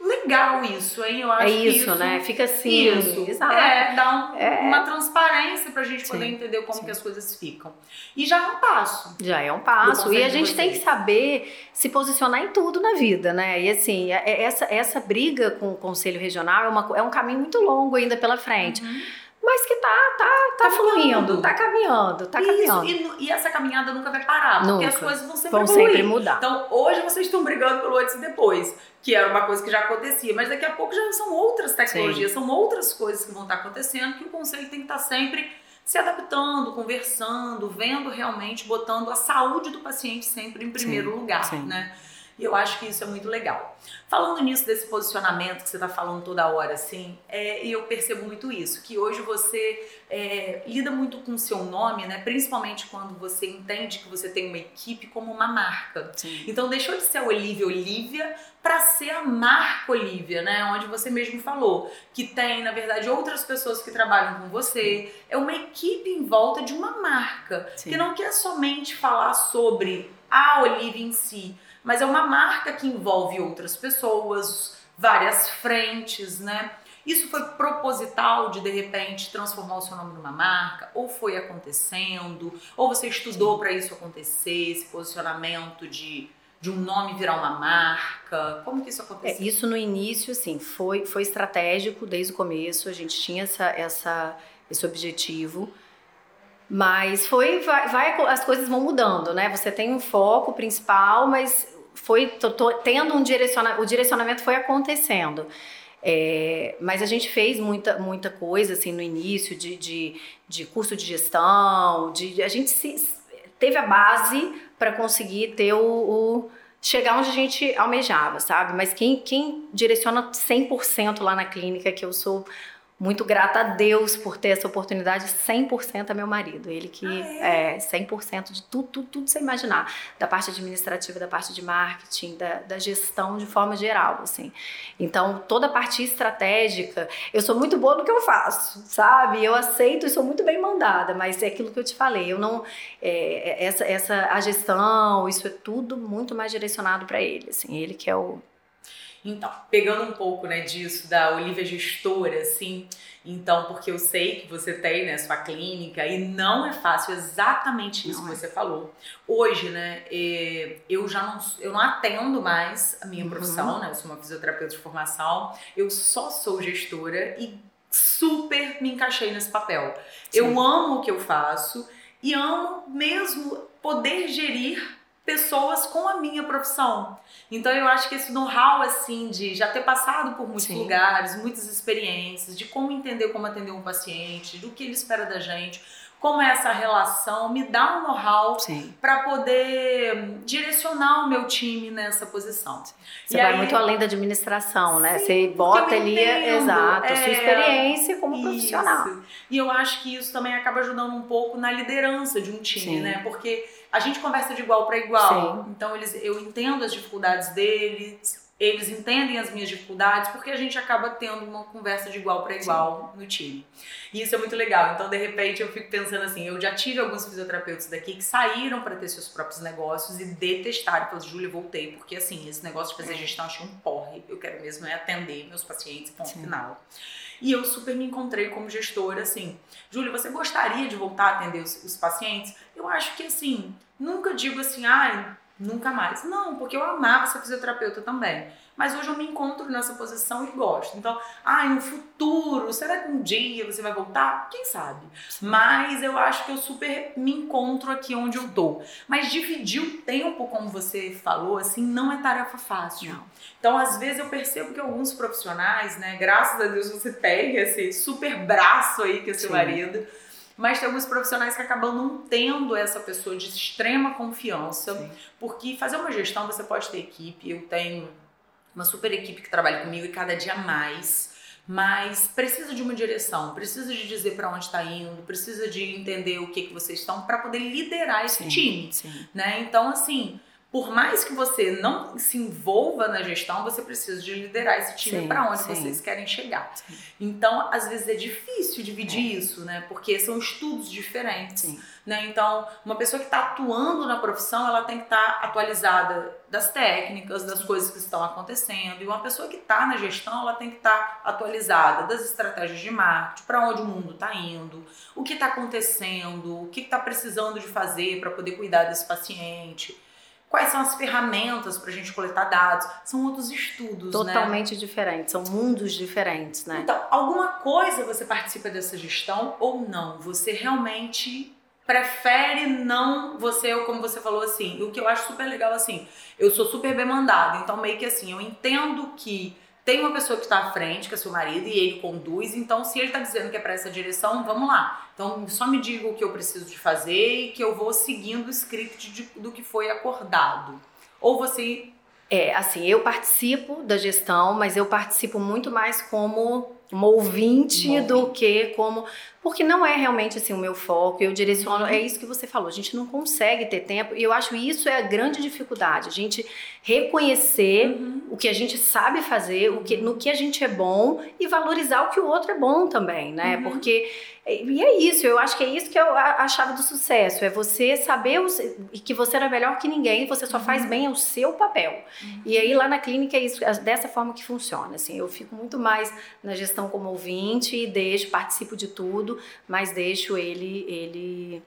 legal isso, hein? Eu acho É que isso, né? Fica assim. Isso, Exato. é, dá um- É. uma transparência pra gente poder Sim, entender como sim. que as coisas ficam. E já é um passo. Já é um passo. E a gente tem que saber se posicionar em tudo na vida, né? E assim, é- é- essa, essa briga com o Conselho Regional é, uma, é um caminho muito longo ainda pela frente. Mas que tá, tá, tá Caminhando. fluindo, tá caminhando, tá Isso, caminhando. e, e essa caminhada nunca vai parar, porque Nunca. as coisas vão sempre Vão evoluir. sempre mudar. Então, hoje vocês estão brigando pelo antes e depois, que era uma coisa que já acontecia, mas daqui a pouco já são outras tecnologias, são outras coisas que vão estar acontecendo que o conselho tem que estar sempre se adaptando, conversando, vendo realmente, botando a saúde do paciente sempre em primeiro lugar, sim. né? E eu acho que isso é muito legal. Falando nisso, desse posicionamento que você está falando toda hora, assim, é, e eu percebo muito isso, que hoje você é, lida muito com o seu nome, né? Principalmente quando você entende que você tem uma equipe como uma marca. Sim. Então deixou de ser a Olivia Olivia para ser a marca Olivia, né? Onde você mesmo falou que tem, na verdade, outras pessoas que trabalham com você. É uma equipe em volta de uma marca Sim. que não quer somente falar sobre a Olivia em si, mas é uma marca que envolve outras pessoas, várias frentes, né? Isso foi proposital de de repente transformar o seu nome numa marca, ou foi acontecendo, ou você estudou para isso acontecer, esse posicionamento de, de um nome virar uma marca? Como que isso É, aconteceu? isso no início, sim, foi, foi estratégico desde o começo, a gente tinha essa, essa, esse objetivo. Mas foi, vai, vai- as coisas vão mudando, né? Você tem um foco principal, mas foi tô- tô tendo um direcionamento, o direcionamento foi acontecendo. É, mas a gente fez muita, muita coisa assim no início de, de, de curso de gestão, de, a gente se, teve a base para conseguir ter o, o- chegar onde a gente almejava, sabe? Mas quem, quem direciona 100% lá na clínica, que eu sou muito grata a Deus por ter essa oportunidade, 100% é meu marido. Ele que é 100% de tudo, tudo, tudo você imaginar. Da parte administrativa, da parte de marketing, da, da gestão de forma geral, assim. Então, toda a parte estratégica, eu sou muito boa no que eu faço, sabe? Eu aceito e sou muito bem mandada, mas é aquilo que eu te falei, eu não... é, essa, essa, a gestão, isso é tudo muito mais direcionado para ele, assim. Ele que é o... Então, pegando um pouco, né, disso da Olivia gestora, assim, então, porque eu sei que você tem, né, sua clínica e não é fácil, exatamente isso Não que é. você falou. Hoje, né, eh, eu já não, eu não atendo mais a minha Uhum. profissão, né, eu sou uma fisioterapeuta de formação, eu só sou gestora e super me encaixei nesse papel. Eu Sim. amo o que eu faço e amo mesmo poder gerir pessoas com a minha profissão. Então eu acho que esse know-how assim de já ter passado por muitos Sim. lugares, muitas experiências, de como entender como atender um paciente, do que ele espera da gente, como é essa relação, me dá um know-how para poder direcionar o meu time nessa posição. Você E vai aí- muito além da administração, né? Sim, Você bota ali, exato, a sua é, experiência como profissional. Isso. E eu acho que isso também acaba ajudando um pouco na liderança de um time, Sim. né? Porque a gente conversa de igual para igual. Sim. Então eles, eu entendo as dificuldades deles, eles entendem as minhas dificuldades, porque a gente acaba tendo uma conversa de igual para igual no time. E isso é muito legal. Então, de repente, eu fico pensando assim, eu já tive alguns fisioterapeutas daqui que saíram para ter seus próprios negócios e detestaram. Falaram, Júlia, voltei, porque assim, esse negócio de fazer gestão achei um porre. Eu quero mesmo é atender meus pacientes, ponto Sim. final. E eu super me encontrei como gestora, assim. Júlia, você gostaria de voltar a atender os, os pacientes? Eu acho que, assim, nunca digo assim, ai, nunca mais. Não, porque eu amava ser fisioterapeuta também. Mas hoje eu me encontro nessa posição e gosto. Então, ai, no futuro, será que um dia você vai voltar? Quem sabe? Mas eu acho que eu super me encontro aqui onde eu tô. Mas dividir o tempo, como você falou, assim, não é tarefa fácil. Não. Então, às vezes, eu percebo que alguns profissionais, né, graças a Deus você tem esse super braço aí que é seu Sim. marido, Mas tem alguns profissionais que acabam não tendo essa pessoa de extrema confiança, Sim. porque fazer uma gestão você pode ter equipe. Eu tenho uma super equipe que trabalha comigo e cada dia mais mas precisa de uma direção, precisa de dizer para onde está indo, precisa de entender o que que vocês estão para poder liderar esse sim, time, sim. né? Então assim, por mais que você não se envolva na gestão, você precisa de liderar esse time para onde sim. vocês querem chegar. Sim. Então, às vezes é difícil dividir é. isso, né? Porque são estudos diferentes, sim. né? Então, uma pessoa que está atuando na profissão, ela tem que estar tá atualizada das técnicas, das coisas que estão acontecendo. E uma pessoa que está na gestão, ela tem que estar tá atualizada das estratégias de marketing, para onde o mundo está indo, o que está acontecendo, o que está precisando de fazer para poder cuidar desse paciente Quais são as ferramentas para a gente coletar dados? São outros estudos, né? Totalmente né? diferentes, são mundos diferentes, né? Então, alguma coisa você participa dessa gestão ou não? Você realmente prefere não você, como você falou assim, o que eu acho super legal assim, eu sou super bem mandada, então meio que assim, eu entendo que tem uma pessoa que está à frente, que é seu marido, e ele conduz, então se ele está dizendo que é para essa direção, vamos lá. Então só me diga o que eu preciso de fazer e que eu vou seguindo o script de, do que foi acordado. Ou você. É, assim, eu participo da gestão, mas eu participo muito mais como uma ouvinte do que como porque não é realmente assim o meu foco, eu direciono, é isso que você falou, a gente não consegue ter tempo, e eu acho isso é a grande dificuldade, a gente reconhecer uhum. o que a gente sabe fazer, o que, no que a gente é bom e valorizar o que o outro é bom também, né? Uhum. Porque e é isso, eu acho que é isso que é a, chave do sucesso, é você saber o, que você era melhor que ninguém, você só uhum. faz bem o seu papel. Uhum. E aí lá na clínica é isso, é dessa forma que funciona, assim, eu fico muito mais na gestão como ouvinte e deixo, participo de tudo, tudo, mas deixo ele ele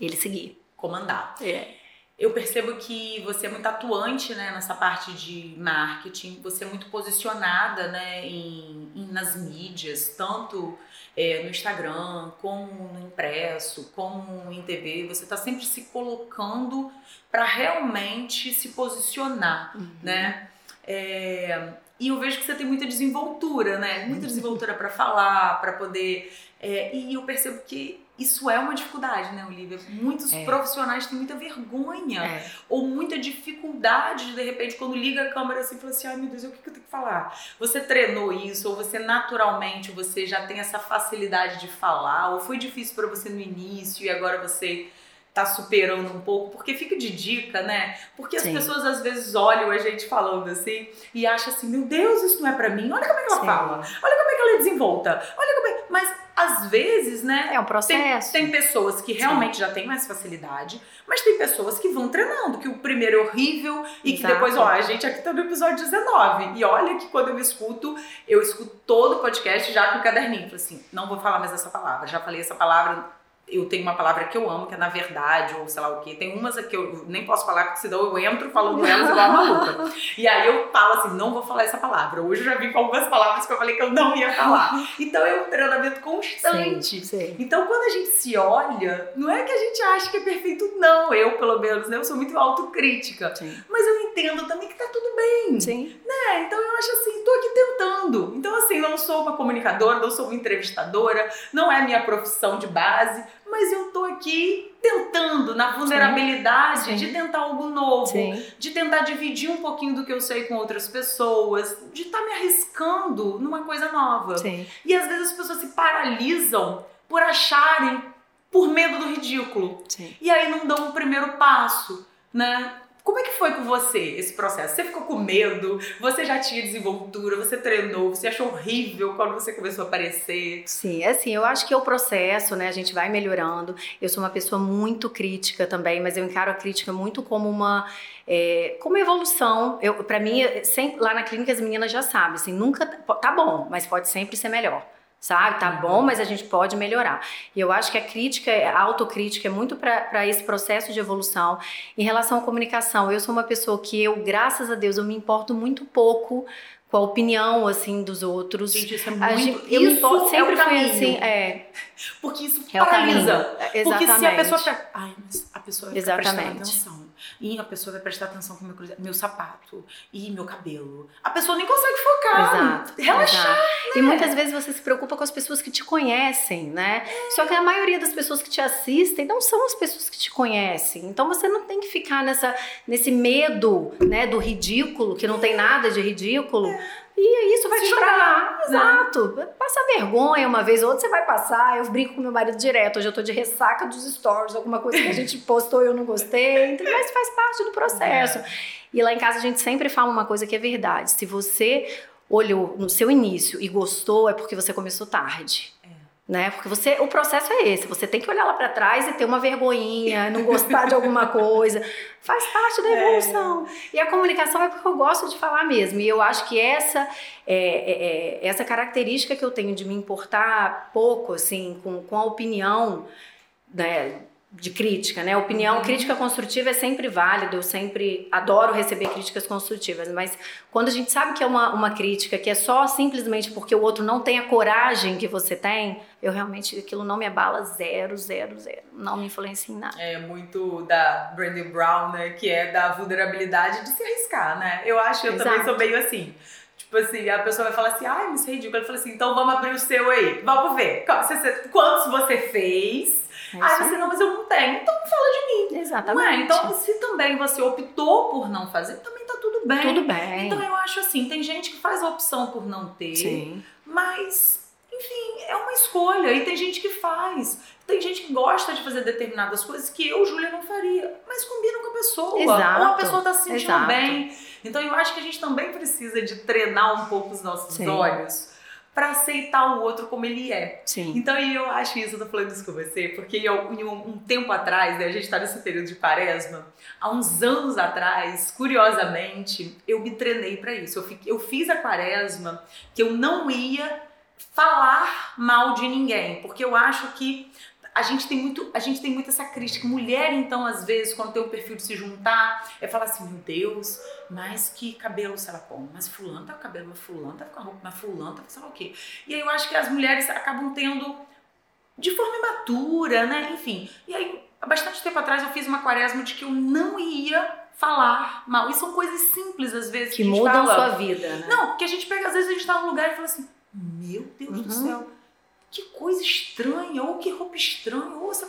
ele seguir. Comandar. É. Eu percebo que você é muito atuante né, nessa parte de marketing, você é muito posicionada né, em, em nas mídias, tanto é, no Instagram, como no impresso, como em TV. Você está sempre se colocando para realmente se posicionar. Uhum. Né? É, e eu vejo que você tem muita desenvoltura, né? Muita desenvoltura para falar, para poder é, e eu percebo que isso é uma dificuldade, né, Olivia? Muitos é. profissionais têm muita vergonha é. ou muita dificuldade de, repente, quando liga a câmera assim, fala assim, ai meu Deus, o que eu tenho que falar? Você treinou isso, ou você naturalmente, você já tem essa facilidade de falar, ou foi difícil para você no início e agora você tá superando um pouco, porque fica de dica, né? Porque as Sim. pessoas às vezes olham a gente falando assim e acham assim, meu Deus, isso não é para mim. Olha como é que ela Sim. fala. Olha como é que ela é desenvolta. Olha como é... Mas às vezes, né? É um processo. Tem, tem pessoas que realmente Sim. já têm mais facilidade, mas tem pessoas que vão treinando, que o primeiro é horrível e Exato. que depois, ó, a gente aqui tá no episódio 19. E olha que quando eu escuto, eu escuto todo o podcast já com o caderninho. Assim, não vou falar mais essa palavra. Já falei essa palavra eu tenho uma palavra que eu amo, que é na verdade, ou sei lá o quê. Tem umas que eu nem posso falar, porque senão eu entro falando [laughs] elas igual a maluca. E aí eu falo assim, não vou falar essa palavra. Hoje eu já vi com algumas palavras que eu falei que eu não ia falar. [laughs] Então é um treinamento constante. Sim, sim. Então quando a gente se olha, não é que a gente acha que é perfeito, não. Eu, pelo menos, né? Eu sou muito autocrítica. Sim. Mas eu entendo também que tá tudo bem. Sim. Né? Então eu acho assim, tô aqui tentando. Então assim, não sou uma comunicadora, não sou uma entrevistadora, não é a minha profissão de base mas eu tô aqui tentando, na vulnerabilidade, Sim. de tentar algo novo, Sim. de tentar dividir um pouquinho do que eu sei com outras pessoas, de estar tá me arriscando numa coisa nova. Sim. E às vezes as pessoas se paralisam por acharem, por medo do ridículo. E aí não dão o primeiro passo, né? Como é que foi com você esse processo? Você ficou com medo? Você já tinha desenvoltura? Você treinou? Você achou horrível quando você começou a aparecer? Sim, é assim, eu acho que é o processo, né? A gente vai melhorando. Eu sou uma pessoa muito crítica também, mas eu encaro a crítica muito como uma é, como evolução. Eu, para mim, lá na clínica as meninas já sabem, assim, nunca tá bom, mas pode sempre ser melhor sabe? Tá bom, mas a gente pode melhorar. E eu acho que a crítica, a autocrítica é muito para esse processo de evolução. Em relação à comunicação, eu sou uma pessoa que eu, graças a Deus, eu me importo muito pouco com a opinião assim dos outros. Gente, isso é muito. Gente, eu isso me sempre é fui assim, é. Porque isso é paralisa. Porque se a pessoa fica, ai, mas a pessoa vai Exatamente. prestando atenção. E a pessoa vai prestar atenção com meu, meu sapato e meu cabelo. A pessoa nem consegue focar. Exato. Relaxar. Exato. E muitas vezes você se preocupa com as pessoas que te conhecem, né? É. Só que a maioria das pessoas que te assistem não são as pessoas que te conhecem. Então você não tem que ficar nessa, nesse medo, né, do ridículo, que não tem nada de ridículo. É. E isso vai se tragar. Né? Exato. Passa vergonha uma vez ou outra, você vai passar. Eu brinco com meu marido direto. Hoje eu tô de ressaca dos stories, alguma coisa que a gente [laughs] postou e eu não gostei. Então, mas faz parte do processo. É. E lá em casa a gente sempre fala uma coisa que é verdade. Se você olhou no seu início e gostou, é porque você começou tarde. Né? Porque você, o processo é esse, você tem que olhar lá para trás e ter uma vergonhinha, não gostar de alguma [laughs] coisa, faz parte da é. evolução. É. E a comunicação é porque eu gosto de falar mesmo. E eu acho que essa é, é, é, essa característica que eu tenho de me importar pouco assim com, com a opinião né, de crítica, né? Opinião, uhum. crítica construtiva é sempre válida, eu sempre adoro receber críticas construtivas, mas quando a gente sabe que é uma, uma crítica que é só simplesmente porque o outro não tem a coragem que você tem, eu realmente, aquilo não me abala zero, zero, zero, não me influencia em nada. É muito da Brandy Brown, né? Que é da vulnerabilidade de se arriscar, né? Eu acho, eu Exato. também sou meio assim. Tipo assim, a pessoa vai falar assim, ai, mas isso é ridículo. Eu falo assim, então vamos abrir o seu aí, vamos ver. Quantos você fez? É Aí você, não, mas eu não tenho. Então fala de mim. Exatamente. É? Então, se também você optou por não fazer, também tá tudo bem. Tudo bem. Então eu acho assim, tem gente que faz a opção por não ter, Sim. mas enfim, é uma escolha. E tem gente que faz. Tem gente que gosta de fazer determinadas coisas que eu, Júlia, não faria. Mas combinam com a pessoa. Exato. Ou a pessoa tá se sentindo Exato. bem. Então eu acho que a gente também precisa de treinar um pouco os nossos Sim. olhos para aceitar o outro como ele é. Sim. Então, eu acho isso, eu tô falando isso com você, porque eu, um, um tempo atrás, né, a gente tá nesse período de quaresma, há uns anos atrás, curiosamente, eu me treinei para isso. Eu, fiquei, eu fiz a quaresma que eu não ia falar mal de ninguém, porque eu acho que a gente tem muito, a gente tem muito essa crítica. Mulher, então, às vezes, quando tem o perfil de se juntar, é falar assim, meu Deus, mas que cabelo, sei lá como, mas fulano tá com cabelo, mas fulano tá com a roupa, mas fulano tá com sei lá o quê. E aí eu acho que as mulheres acabam tendo de forma imatura, né? Enfim. E aí, há bastante tempo atrás, eu fiz uma quaresma de que eu não ia falar mal. E são coisas simples, às vezes, que, que mudam fala. sua vida, né? Não, que a gente pega, às vezes, a gente tá num lugar e fala assim, meu Deus uhum. do céu que coisa estranha, ou que roupa estranha, ou essa...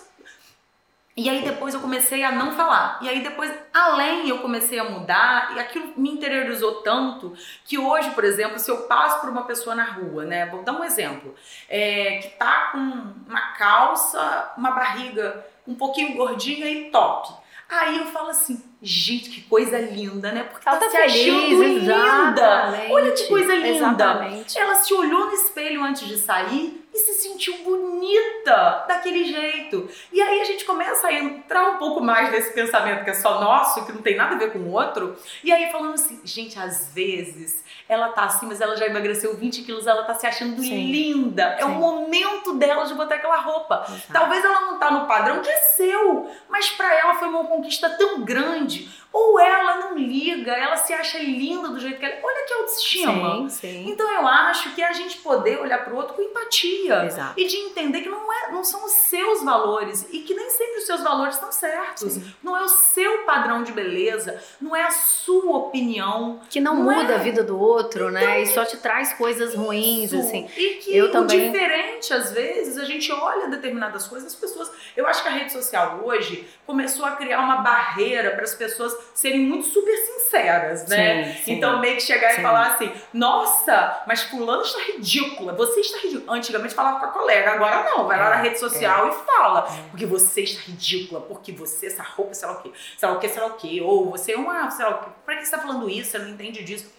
E aí depois eu comecei a não falar. E aí depois, além, eu comecei a mudar e aquilo me interiorizou tanto que hoje, por exemplo, se eu passo por uma pessoa na rua, né? Vou dar um exemplo. É, que tá com uma calça, uma barriga um pouquinho gordinha e top. Aí eu falo assim, gente, que coisa linda, né? Porque ela tá, tá se achando linda. Olha que coisa linda. Exatamente. Ela se olhou no espelho antes de sair e se sentiu bonita daquele jeito. E aí a gente começa a entrar um pouco mais nesse pensamento que é só nosso, que não tem nada a ver com o outro. E aí falando assim, gente, às vezes ela tá assim, mas ela já emagreceu 20 quilos, ela tá se achando Sim. linda. É Sim. o momento dela de botar aquela roupa. Exato. Talvez ela não tá no padrão de seu, mas para ela foi uma conquista tão grande ou ela não liga, ela se acha linda do jeito que ela. Olha que autoestima. Sim, sim. Então eu acho que é a gente poder olhar pro outro com empatia. Exato. E de entender que não, é, não são os seus valores e que nem sempre os seus valores estão certos. Sim. Não é o seu padrão de beleza, não é a sua opinião. Que não, não muda é. a vida do outro, né? então, né? E só te traz coisas isso. ruins, assim. E que eu o também... diferente, às vezes, a gente olha determinadas coisas, as pessoas. Eu acho que a rede social hoje começou a criar uma barreira para as pessoas serem muito super sinceras, né? Sim, sim. Então meio que chegar sim. e falar assim, nossa, mas fulano está ridícula, você está ridícula. Antigamente falava com a colega, agora não, vai lá na é, rede social é. e fala, é. porque você está ridícula, porque você, essa roupa, sei lá o quê, sei lá o quê, sei lá o quê, ou você é uma, sei lá o quê, pra que você está falando isso, você não entende disso.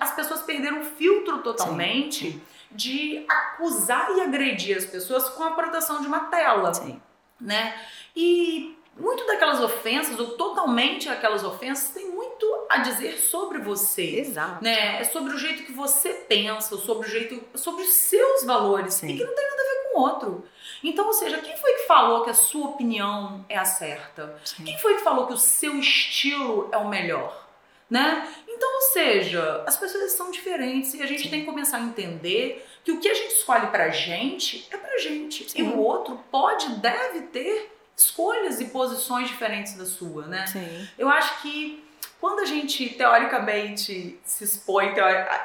As pessoas perderam o filtro totalmente de acusar e agredir as pessoas com a proteção de uma tela. Sim. Né? E muito daquelas ofensas, ou totalmente aquelas ofensas, tem muito a dizer sobre você. Exato. Né? É sobre o jeito que você pensa, sobre o jeito, sobre os seus valores, Sim. e que não tem nada a ver com o outro. Então, ou seja, quem foi que falou que a sua opinião é a certa? Sim. Quem foi que falou que o seu estilo é o melhor? Né? Então, ou seja, as pessoas são diferentes e a gente Sim. tem que começar a entender que o que a gente escolhe pra gente é pra gente. Sim. E o outro pode, deve ter escolhas e posições diferentes da sua, né? Sim. Eu acho que quando a gente teoricamente se expõe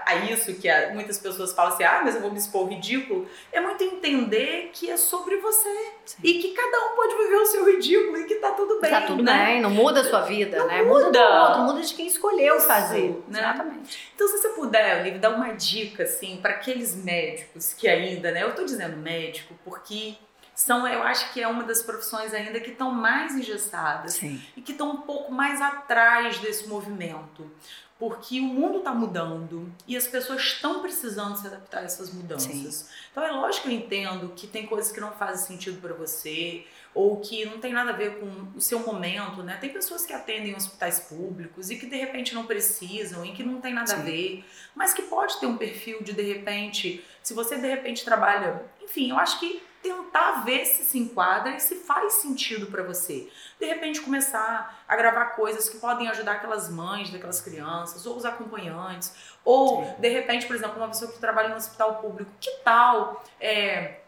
a isso, que muitas pessoas falam assim, ah, mas eu vou me expor ridículo, é muito entender que é sobre você Sim. e que cada um pode viver o seu ridículo e que tá tudo bem. Tá tudo né? bem, não muda a sua vida, não né? Muda. muda outro, muda de quem escolheu isso, fazer. Né? Exatamente. Então, se você puder, Olivia, dar uma dica, assim, para aqueles médicos que ainda, né? Eu tô dizendo médico porque são, eu acho que é uma das profissões ainda que estão mais engessadas Sim. e que estão um pouco mais atrás desse movimento. Porque o mundo está mudando e as pessoas estão precisando se adaptar a essas mudanças. Sim. Então é lógico que eu entendo que tem coisas que não fazem sentido para você ou que não tem nada a ver com o seu momento, né? Tem pessoas que atendem hospitais públicos e que de repente não precisam e que não tem nada Sim. a ver, mas que pode ter um perfil de de repente, se você de repente trabalha, enfim, eu acho que tentar ver se se enquadra e se faz sentido para você. De repente começar a gravar coisas que podem ajudar aquelas mães daquelas crianças, ou os acompanhantes, ou Sim. de repente, por exemplo, uma pessoa que trabalha no hospital público, que tal é,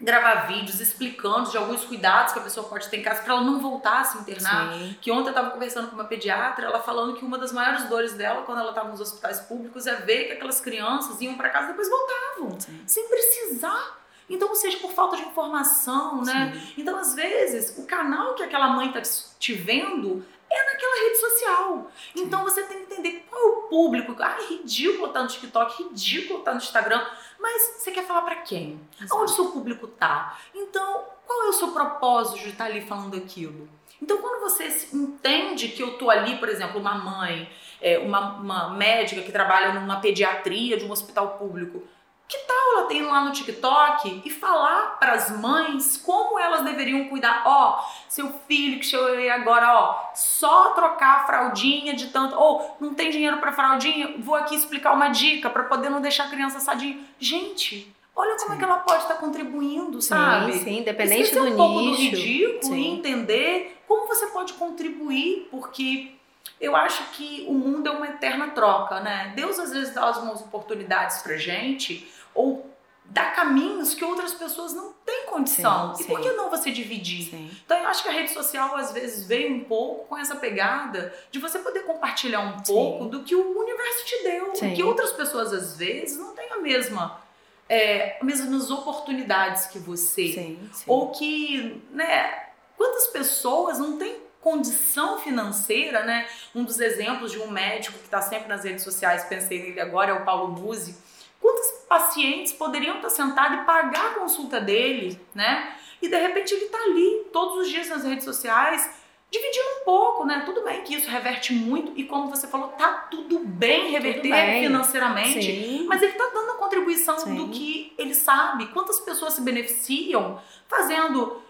gravar vídeos explicando de alguns cuidados que a pessoa pode ter em casa para ela não voltar a se internar. Sim. Que ontem eu estava conversando com uma pediatra, ela falando que uma das maiores dores dela quando ela estava nos hospitais públicos é ver que aquelas crianças iam para casa e depois voltavam, Sim. sem precisar então, ou seja, por falta de informação, né? Sim. Então, às vezes, o canal que aquela mãe tá te vendo é naquela rede social. Sim. Então você tem que entender qual é o público. Ah, é ridículo estar tá no TikTok, ridículo estar tá no Instagram. Mas você quer falar para quem? Exato. Onde o seu público tá? Então, qual é o seu propósito de estar tá ali falando aquilo? Então, quando você entende que eu tô ali, por exemplo, uma mãe, é, uma, uma médica que trabalha numa pediatria de um hospital público, que tal ela ter lá no TikTok e falar para as mães como elas deveriam cuidar? Ó, oh, seu filho que chegou aí agora, ó, só trocar a fraldinha de tanto, ou oh, não tem dinheiro para fraldinha, vou aqui explicar uma dica para poder não deixar a criança sadinha. Gente, olha como sim. é que ela pode estar tá contribuindo, sabe? Sim, sim, independente do um nicho. pouco do ridículo sim. e entender como você pode contribuir, porque eu acho que o mundo é uma eterna troca, né? Deus às vezes dá algumas oportunidades pra gente, ou dar caminhos que outras pessoas não têm condição. Sim, e por que não você dividir? Sim. Então eu acho que a rede social às vezes veio um pouco com essa pegada de você poder compartilhar um pouco do que o universo te deu, sim. que outras pessoas às vezes não têm a mesma é, as mesmas oportunidades que você. Ou que, né, quantas pessoas não têm condição financeira, né? Um dos exemplos de um médico que está sempre nas redes sociais, pensei nele agora, é o Paulo Musi, Quantos pacientes poderiam estar sentados e pagar a consulta dele, né? E de repente ele está ali todos os dias nas redes sociais, dividindo um pouco, né? Tudo bem que isso reverte muito e como você falou, tá tudo bem reverter tudo bem. financeiramente, Sim. mas ele está dando a contribuição Sim. do que ele sabe. Quantas pessoas se beneficiam fazendo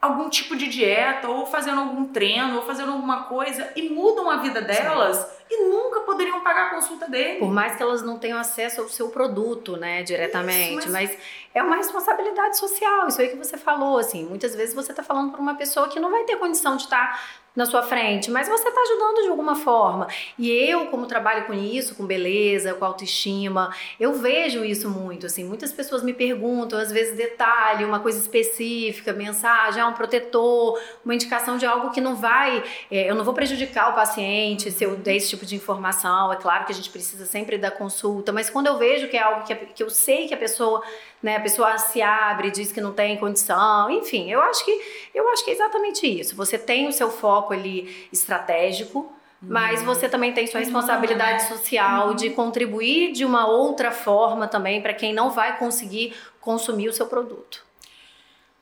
algum tipo de dieta ou fazendo algum treino ou fazendo alguma coisa e mudam a vida delas Sim. E nunca poderiam pagar a consulta dele. Por mais que elas não tenham acesso ao seu produto, né, diretamente, Isso, mas... mas... é uma responsabilidade social, isso aí que você falou, assim, muitas vezes você está falando para uma pessoa que não vai ter condição de estar tá na sua frente, mas você está ajudando de alguma forma. E eu, como trabalho com isso, com beleza, com autoestima, eu vejo isso muito. Assim, muitas pessoas me perguntam, às vezes detalhe, uma coisa específica, mensagem, ah, um protetor, uma indicação de algo que não vai, é, eu não vou prejudicar o paciente se eu der esse tipo de informação. É claro que a gente precisa sempre da consulta, mas quando eu vejo que é algo que, que eu sei que a pessoa né? A pessoa se abre, diz que não tem condição, enfim, eu acho que eu acho que é exatamente isso. Você tem o seu foco ali estratégico, mas uhum. você também tem sua responsabilidade uhum. social de contribuir de uma outra forma também para quem não vai conseguir consumir o seu produto.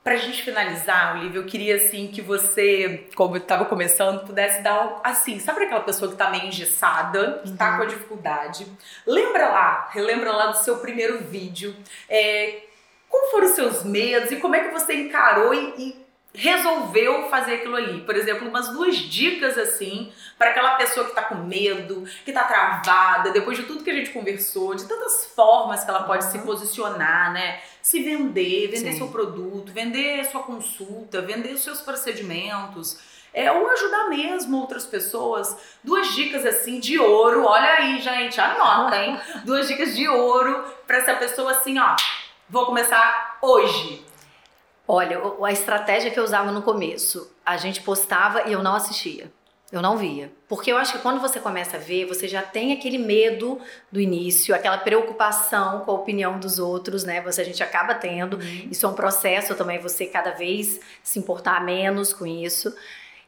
Pra gente finalizar, Olivia, eu queria assim que você, como eu tava começando, pudesse dar assim, sabe aquela pessoa que tá meio engessada, que uhum. tá com a dificuldade? Lembra lá, relembra lá do seu primeiro vídeo, é, como foram os seus medos e como é que você encarou e, e resolveu fazer aquilo ali. Por exemplo, umas duas dicas assim para aquela pessoa que está com medo, que está travada, depois de tudo que a gente conversou, de tantas formas que ela pode uhum. se posicionar, né? Se vender, vender Sim. seu produto, vender sua consulta, vender os seus procedimentos. É, ou ajudar mesmo outras pessoas. Duas dicas assim de ouro, olha aí, gente, anota, hein? [laughs] Duas dicas de ouro para essa pessoa assim, ó. Vou começar hoje Olha, a estratégia que eu usava no começo, a gente postava e eu não assistia. Eu não via. Porque eu acho que quando você começa a ver, você já tem aquele medo do início, aquela preocupação com a opinião dos outros, né? Você a gente acaba tendo. Uhum. Isso é um processo também, você cada vez se importar menos com isso.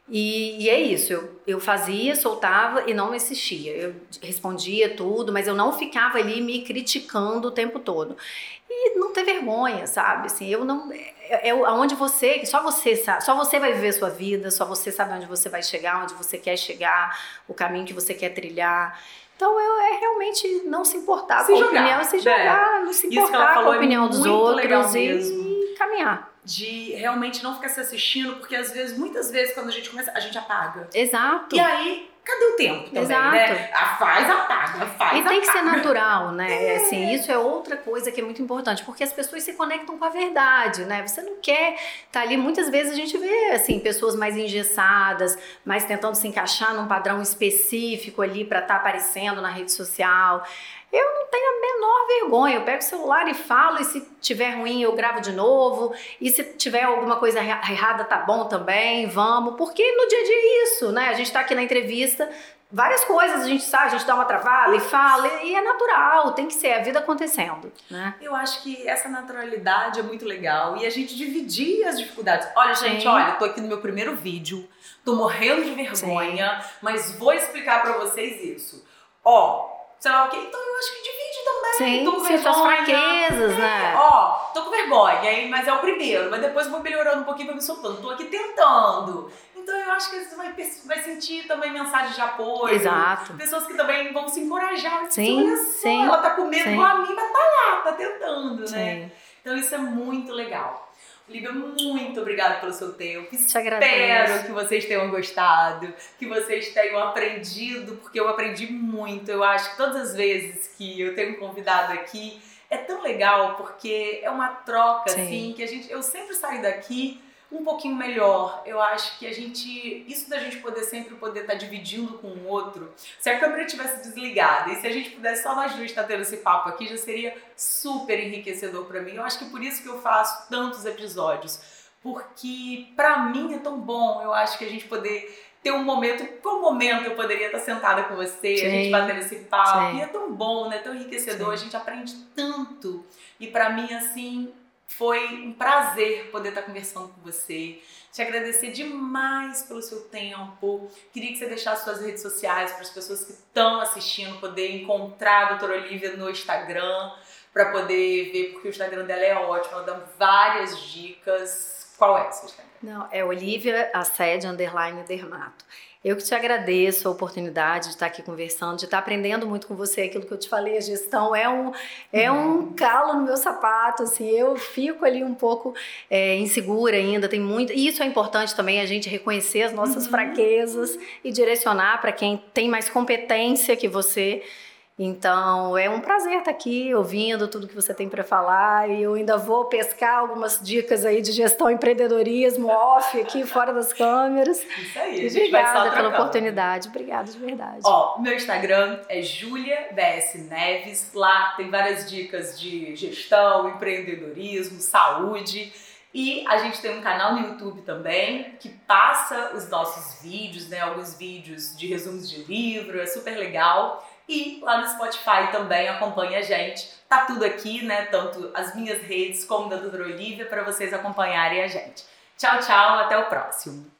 E, e, é isso, eu, eu fazia, soltava e não me assistia. Eu respondia tudo, mas eu não ficava ali me criticando o tempo todo. E não ter vergonha, sabe? Assim, eu não. É, é aonde você, só você sabe, só você vai viver a sua vida, só você sabe onde você vai chegar, onde você quer chegar, o caminho que você quer trilhar. Então eu, é realmente não se importar se com jogar, a opinião, se jogar, é. não se importar com a é opinião é dos outros e, e caminhar de realmente não ficar se assistindo, porque às vezes, muitas vezes, quando a gente começa, a gente apaga. Exato. E aí, cadê o tempo também, Exato. né? A faz, apaga, faz, E tem apaga. que ser natural, né? É. Assim, isso é outra coisa que é muito importante, porque as pessoas se conectam com a verdade, né? Você não quer estar tá ali, muitas vezes a gente vê, assim, pessoas mais engessadas, mais tentando se encaixar num padrão específico ali para estar tá aparecendo na rede social. Eu não tenho a menor vergonha. Eu pego o celular e falo, e se tiver ruim eu gravo de novo. E se tiver alguma coisa errada, tá bom também, vamos. Porque no dia a dia é isso, né? A gente tá aqui na entrevista, várias coisas a gente sabe, a gente dá uma travada e fala, e é natural, tem que ser a vida acontecendo, né? Eu acho que essa naturalidade é muito legal e a gente dividir as dificuldades. Olha, gente, Sim. olha, tô aqui no meu primeiro vídeo, tô morrendo de vergonha, Sim. mas vou explicar para vocês isso. Ó, sei lá o quê. Então eu acho que divide também. Sim, tô com sim, suas fraquezas, né? Ó, tô com vergonha, hein? mas é o primeiro. Mas depois vou melhorando um pouquinho, vou me soltando. Tô aqui tentando. Então eu acho que você vai, vai sentir também mensagem de apoio. Exato. Pessoas que também vão se encorajar. Sim, Olha sim. Ela tá com medo sim. igual a mim, mas tá lá, tá tentando, né? sim. né? Então isso é muito legal. Lívia, muito obrigada pelo seu tempo. Te agradeço. Espero que vocês tenham gostado, que vocês tenham aprendido, porque eu aprendi muito. Eu acho que todas as vezes que eu tenho um convidado aqui, é tão legal, porque é uma troca, Sim. assim, que a gente. Eu sempre saio daqui um pouquinho melhor. Eu acho que a gente, isso da gente poder sempre poder estar tá dividindo com o outro, se a câmera tivesse desligada e se a gente pudesse só nós dois estar tendo esse papo aqui, já seria super enriquecedor para mim. Eu acho que por isso que eu faço tantos episódios, porque para mim é tão bom. Eu acho que a gente poder ter um momento, qual momento eu poderia estar sentada com você, Sim. a gente batendo esse papo, Sim. e é tão bom, né? Tão enriquecedor, Sim. a gente aprende tanto. E para mim assim, foi um prazer poder estar conversando com você. Te agradecer demais pelo seu tempo. Queria que você deixasse suas redes sociais para as pessoas que estão assistindo poder encontrar a doutora Olivia no Instagram, para poder ver, porque o Instagram dela é ótimo, ela dá várias dicas. Qual é o seu Instagram? Não, é Olivia Assede Underline Dermato. Eu que te agradeço a oportunidade de estar aqui conversando, de estar aprendendo muito com você aquilo que eu te falei. A gestão é um, é um uhum. calo no meu sapato, assim, eu fico ali um pouco é, insegura ainda, tem muito. E isso é importante também, a gente reconhecer as nossas uhum. fraquezas e direcionar para quem tem mais competência que você. Então, é um prazer estar aqui ouvindo tudo que você tem para falar e eu ainda vou pescar algumas dicas aí de gestão empreendedorismo off aqui fora das câmeras. Isso aí, e obrigada pela oportunidade, obrigada de verdade. Ó, meu Instagram é Julia BS Neves, lá tem várias dicas de gestão, empreendedorismo, saúde. E a gente tem um canal no YouTube também que passa os nossos vídeos, né? Alguns vídeos de resumos de livro, é super legal. E lá no Spotify também acompanha a gente. Tá tudo aqui, né? Tanto as minhas redes como da Doutora Olivia para vocês acompanharem a gente. Tchau, tchau, até o próximo.